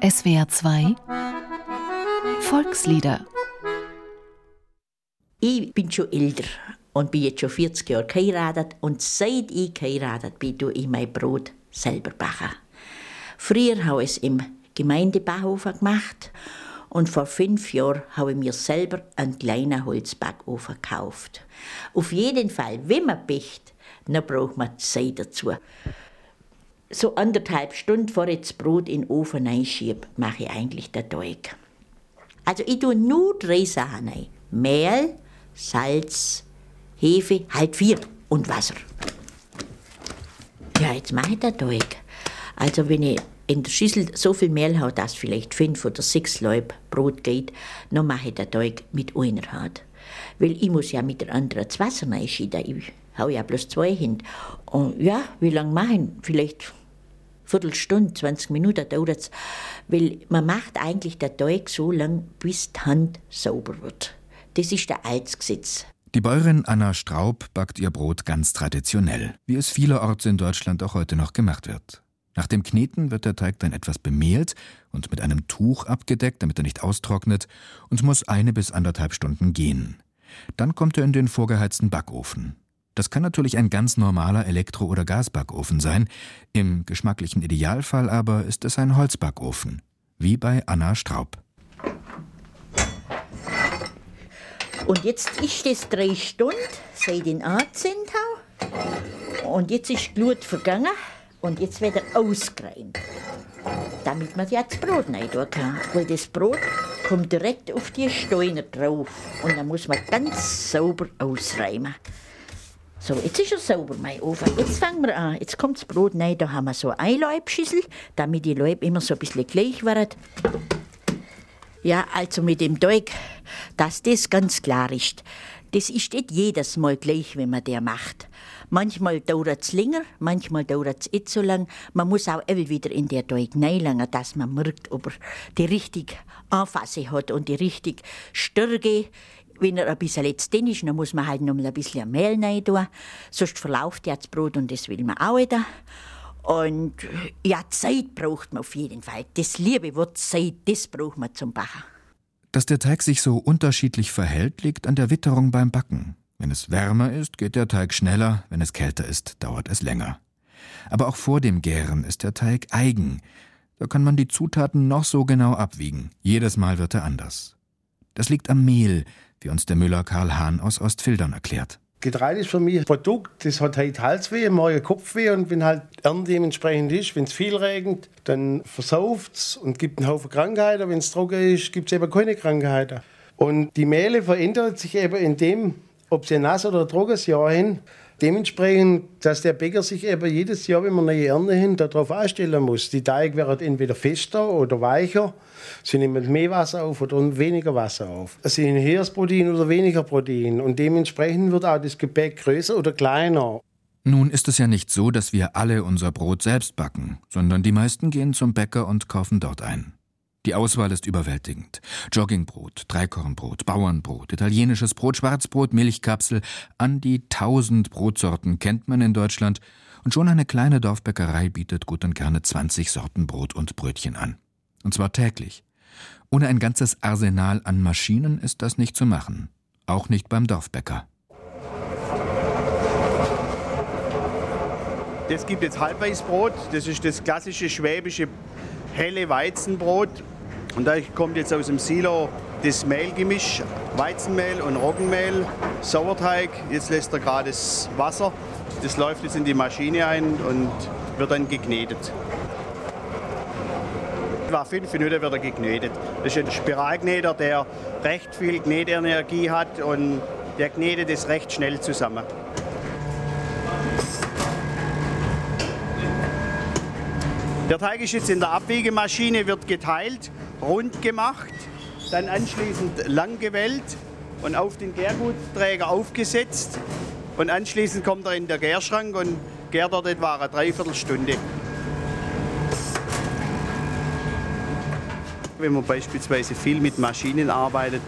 SWR 2 Volkslieder Ich bin schon älter und bin jetzt schon 40 Jahre geheiratet und seit ich geheiratet bin, tue ich mein Brot selber backen. Früher habe ich es im Gemeindebackofen gemacht und vor fünf Jahren habe ich mir selber einen kleinen Holzbackofen gekauft. Auf jeden Fall, wenn man bicht, dann braucht man Zeit dazu. So anderthalb Stunden vor ich das Brot in den Ofen einschiebe, mache ich eigentlich den Teig. Also ich tue nur drei Sachen rein. Mehl, Salz, Hefe, halt vier und Wasser. Ja, jetzt mache ich den Teig. Also wenn ich in der Schüssel so viel Mehl habe, dass vielleicht fünf oder sechs Leib Brot geht, dann mache ich den Teig mit einer Hand. Weil ich muss ja mit der anderen das Wasser reinschieben. Ich habe ja bloß zwei Hände. Und ja, wie lange mache ich? Vielleicht Viertelstunde, 20 Minuten dauert es. Weil man macht eigentlich den Teig so lange, bis die Hand sauber wird. Das ist der Altsgesetz. Die Bäuerin Anna Straub backt ihr Brot ganz traditionell, wie es vielerorts in Deutschland auch heute noch gemacht wird. Nach dem Kneten wird der Teig dann etwas bemehlt und mit einem Tuch abgedeckt, damit er nicht austrocknet, und muss eine bis anderthalb Stunden gehen. Dann kommt er in den vorgeheizten Backofen. Das kann natürlich ein ganz normaler Elektro- oder Gasbackofen sein, im geschmacklichen Idealfall aber ist es ein Holzbackofen, wie bei Anna Straub. Und jetzt ist es drei Stunden, seit ihn angezündet habe. Und jetzt ist die Glut vergangen. Und jetzt wird er ausgereimt. Damit man ja das Brot rein tun kann. Weil das Brot kommt direkt auf die Steine drauf. Und dann muss man ganz sauber ausreimen. So, jetzt ist er sauber, mein Ofen. Jetzt fangen wir an. Jetzt kommt das Brot rein. Da haben wir so eine Einleibschüssel, damit die Leib immer so ein bisschen gleich werden. Ja, also mit dem Teig, dass das ganz klar ist. Das ist nicht jedes Mal gleich, wenn man der macht. Manchmal dauert es länger, manchmal dauert es nicht so lang. Man muss auch immer wieder in der Teig reinlangen, dass man merkt, ob er die richtige Anfassung hat und die richtige Stärke. Wenn er ein bisschen dünn ist, dann muss man halt noch ein bisschen Mehl rein tun. Sonst verlauft ja das Brot und das will man auch wieder. Und ja, Zeit braucht man auf jeden Fall. Das liebe Wort Zeit, das braucht man zum Backen. Dass der Teig sich so unterschiedlich verhält, liegt an der Witterung beim Backen. Wenn es wärmer ist, geht der Teig schneller, wenn es kälter ist, dauert es länger. Aber auch vor dem Gären ist der Teig eigen. Da kann man die Zutaten noch so genau abwiegen. Jedes Mal wird er anders. Das liegt am Mehl, wie uns der Müller Karl Hahn aus Ostfildern erklärt. Getreide ist für mich ein Produkt, das hat halt Halsweh, morgen Kopfweh und wenn halt Ernte dementsprechend ist, wenn es viel regnet, dann versauft es und gibt einen Haufen Krankheiten. Wenn es trocken ist, gibt es eben keine Krankheiten. Und die Mehle verändert sich eben in dem, ob sie nass oder trockenes Jahr haben. Dementsprechend, dass der Bäcker sich eben jedes Jahr, wenn man eine Ernte hin, darauf einstellen muss. Die Teig werden entweder fester oder weicher. Sie nehmen mehr Wasser auf oder weniger Wasser auf. Sie haben höheres Protein oder weniger Protein. Und dementsprechend wird auch das Gebäck größer oder kleiner. Nun ist es ja nicht so, dass wir alle unser Brot selbst backen, sondern die meisten gehen zum Bäcker und kaufen dort ein. Die Auswahl ist überwältigend. Joggingbrot, Dreikornbrot, Bauernbrot, italienisches Brot, Schwarzbrot, Milchkapsel. An die tausend Brotsorten kennt man in Deutschland und schon eine kleine Dorfbäckerei bietet gut und gerne 20 Sorten Brot und Brötchen an. Und zwar täglich. Ohne ein ganzes Arsenal an Maschinen ist das nicht zu machen. Auch nicht beim Dorfbäcker. Das gibt jetzt Halbweißbrot. Das ist das klassische schwäbische helle Weizenbrot. Und da kommt jetzt aus dem Silo das Mehlgemisch, Weizenmehl und Roggenmehl, Sauerteig. Jetzt lässt er gerade das Wasser. Das läuft jetzt in die Maschine ein und wird dann geknetet. Nach fünf Minuten wird er geknetet. Das ist ein Spiralkneter, der recht viel Knetenergie hat und der knetet es recht schnell zusammen. Der Teig ist jetzt in der Abwiegemaschine, wird geteilt, rund gemacht, dann anschließend lang gewellt und auf den Gärgutträger aufgesetzt. Und anschließend kommt er in den Gärschrank und gärt dort etwa eine Dreiviertelstunde. Wenn man beispielsweise viel mit Maschinen arbeitet,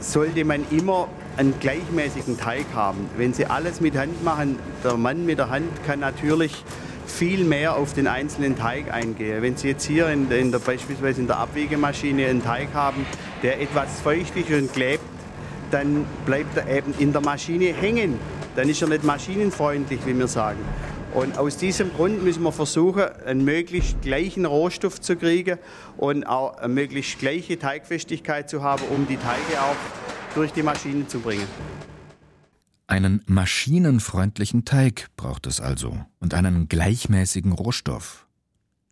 sollte man immer einen gleichmäßigen Teig haben. Wenn Sie alles mit Hand machen, der Mann mit der Hand kann natürlich viel mehr auf den einzelnen Teig eingehe. Wenn Sie jetzt hier in, in der, beispielsweise in der Abwiegemaschine einen Teig haben, der etwas feuchtig und klebt, dann bleibt er eben in der Maschine hängen. Dann ist er nicht maschinenfreundlich, wie wir sagen. Und aus diesem Grund müssen wir versuchen, einen möglichst gleichen Rohstoff zu kriegen und auch eine möglichst gleiche Teigfestigkeit zu haben, um die Teige auch durch die Maschine zu bringen. Einen maschinenfreundlichen Teig braucht es also und einen gleichmäßigen Rohstoff.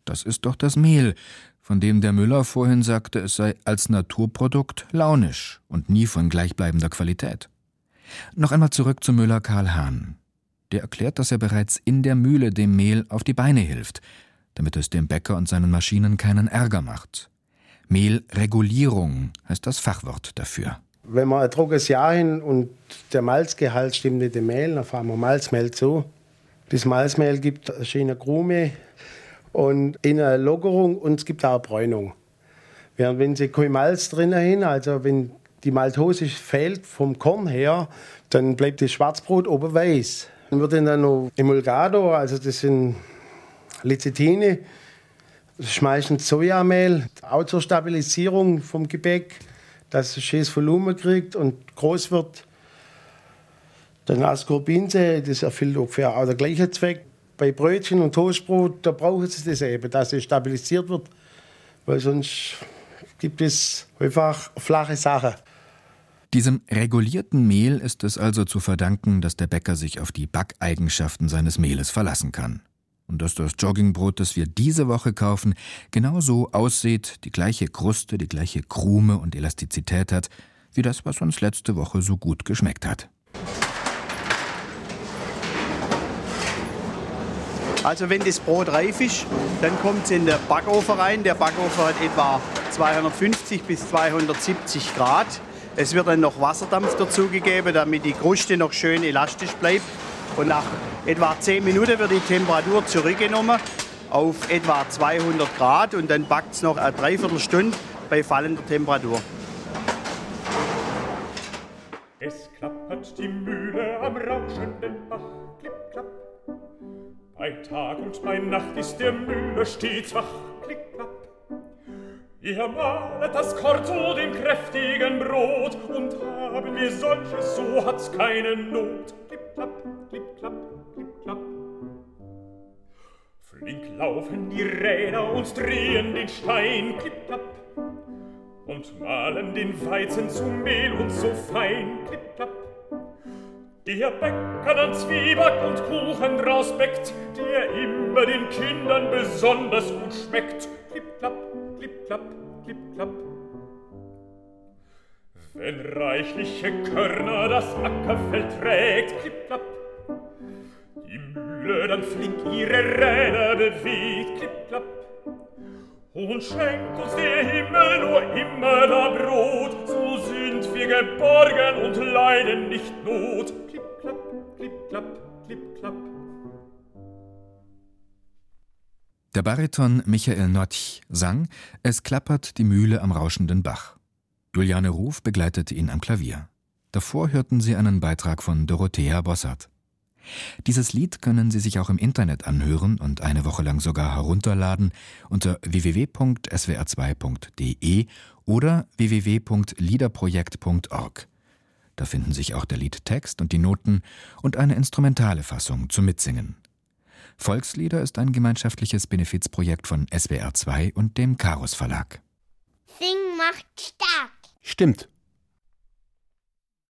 Das ist doch das Mehl, von dem der Müller vorhin sagte, es sei als Naturprodukt launisch und nie von gleichbleibender Qualität. Noch einmal zurück zu Müller Karl Hahn. Der erklärt, dass er bereits in der Mühle dem Mehl auf die Beine hilft, damit es dem Bäcker und seinen Maschinen keinen Ärger macht. Mehlregulierung heißt das Fachwort dafür. Wenn man ein trockenes Jahr hin und der Malzgehalt stimmt nicht dem Mehl, dann fahren wir Malzmehl zu. Das Malzmehl gibt eine schöne Krume und eine Lockerung und es gibt auch eine Bräunung. Während wenn Sie kein Malz drin haben, also wenn die Maltose fehlt vom Korn her, dann bleibt das Schwarzbrot oben weiß. Dann wird dann noch Emulgado, also das sind Lecithine, schmeißen Sojamehl, auch zur Stabilisierung vom Gebäck, dass es schönes Volumen kriegt und groß wird. Dann Ascorbinse, das erfüllt ungefähr auch der gleiche Zweck. Bei Brötchen und Toastbrot, da brauchen sie das eben, dass es stabilisiert wird, weil sonst gibt es einfach flache Sachen. Diesem regulierten Mehl ist es also zu verdanken, dass der Bäcker sich auf die Backeigenschaften seines Mehles verlassen kann. Und dass das Joggingbrot, das wir diese Woche kaufen, genauso aussieht, die gleiche Kruste, die gleiche Krume und Elastizität hat, wie das, was uns letzte Woche so gut geschmeckt hat. Also wenn das Brot reif ist, dann kommt es in den Backofen rein. Der Backofen hat etwa 250 bis 270 Grad. Es wird dann noch Wasserdampf dazugegeben, damit die Kruste noch schön elastisch bleibt. Und nach etwa 10 Minuten wird die Temperatur zurückgenommen auf etwa 200 Grad und dann backt es noch eine Dreiviertelstunde bei fallender Temperatur. Es klappert die Mühle am rauschenden Bach, klipp, klapp. Bei Tag und bei Nacht ist der Müller stets wach, klipp, klapp. Ihr malet das Korto dem kräftigen Brot und haben wir solches, so hat's keine Not. Laufen die Räder und drehen den Stein, klipp. Und malen den Weizen zu Mehl und so fein, klipp. Der Bäcker dann Zwieback und Kuchen draus bäckt, der immer den Kindern besonders gut schmeckt, klipp, klapp, klipp, klapp, klipp, klapp. Wenn reichliche Körner das Ackerfeld trägt, klipp, dann flink ihre Räder bewegt, klipp, klapp, und schenkt uns der Himmel nur immer da Brot, so sind wir geborgen und leiden nicht Not. Klipp, klapp, klipp, klapp, klipp, klapp. Der Bariton Michael Notch sang Es klappert die Mühle am rauschenden Bach. Juliane Ruf begleitete ihn am Klavier. Davor hörten sie einen Beitrag von Dorothea Bossart. Dieses Lied können Sie sich auch im Internet anhören und eine Woche lang sogar herunterladen unter www.swr2.de oder www.liederprojekt.org. Da finden sich auch der Liedtext und die Noten und eine instrumentale Fassung zum Mitsingen. Volkslieder ist ein gemeinschaftliches Benefizprojekt von SWR2 und dem Karus Verlag. Sing macht stark. Stimmt.